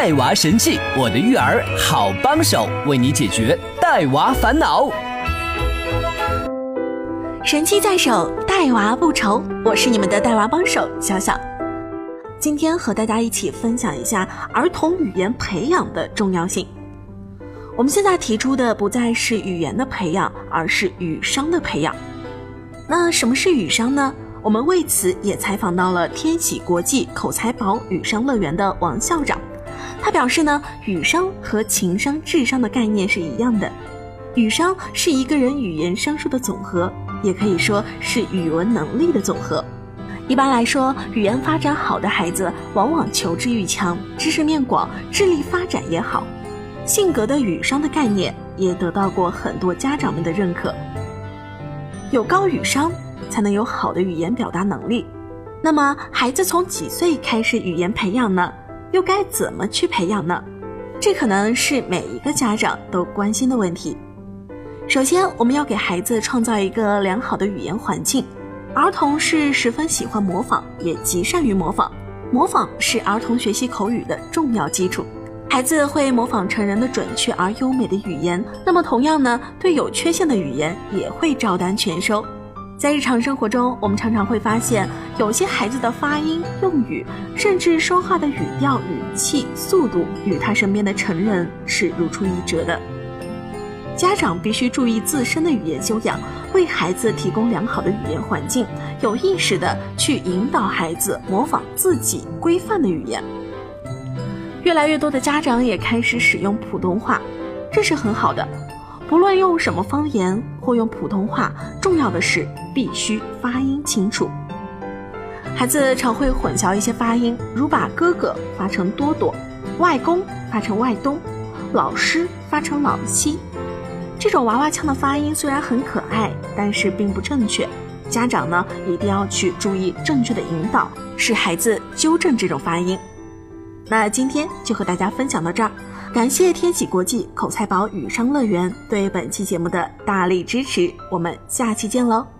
带娃神器，我的育儿好帮手，为你解决带娃烦恼。神器在手，带娃不愁。我是你们的带娃帮手小小，今天和大家一起分享一下儿童语言培养的重要性。我们现在提出的不再是语言的培养，而是语商的培养。那什么是语商呢？我们为此也采访到了天喜国际口才宝语商乐园的王校长，他表示呢，语商和情商、智商的概念是一样的，语商是一个人语言商数的总和。也可以说是语文能力的总和。一般来说，语言发展好的孩子往往求知欲强，知识面广，智力发展也好。性格的语商的概念也得到过很多家长们的认可。有高语商，才能有好的语言表达能力。那么，孩子从几岁开始语言培养呢？又该怎么去培养呢？这可能是每一个家长都关心的问题。首先，我们要给孩子创造一个良好的语言环境。儿童是十分喜欢模仿，也极善于模仿。模仿是儿童学习口语的重要基础。孩子会模仿成人的准确而优美的语言，那么同样呢，对有缺陷的语言也会照单全收。在日常生活中，我们常常会发现，有些孩子的发音、用语，甚至说话的语调、语气、速度，与他身边的成人是如出一辙的。家长必须注意自身的语言修养，为孩子提供良好的语言环境，有意识的去引导孩子模仿自己规范的语言。越来越多的家长也开始使用普通话，这是很好的。不论用什么方言或用普通话，重要的是必须发音清楚。孩子常会混淆一些发音，如把哥哥发成多多，外公发成外东，老师发成老西。这种娃娃腔的发音虽然很可爱，但是并不正确。家长呢一定要去注意正确的引导，使孩子纠正这种发音。那今天就和大家分享到这儿，感谢天喜国际口才宝语商乐园对本期节目的大力支持。我们下期见喽！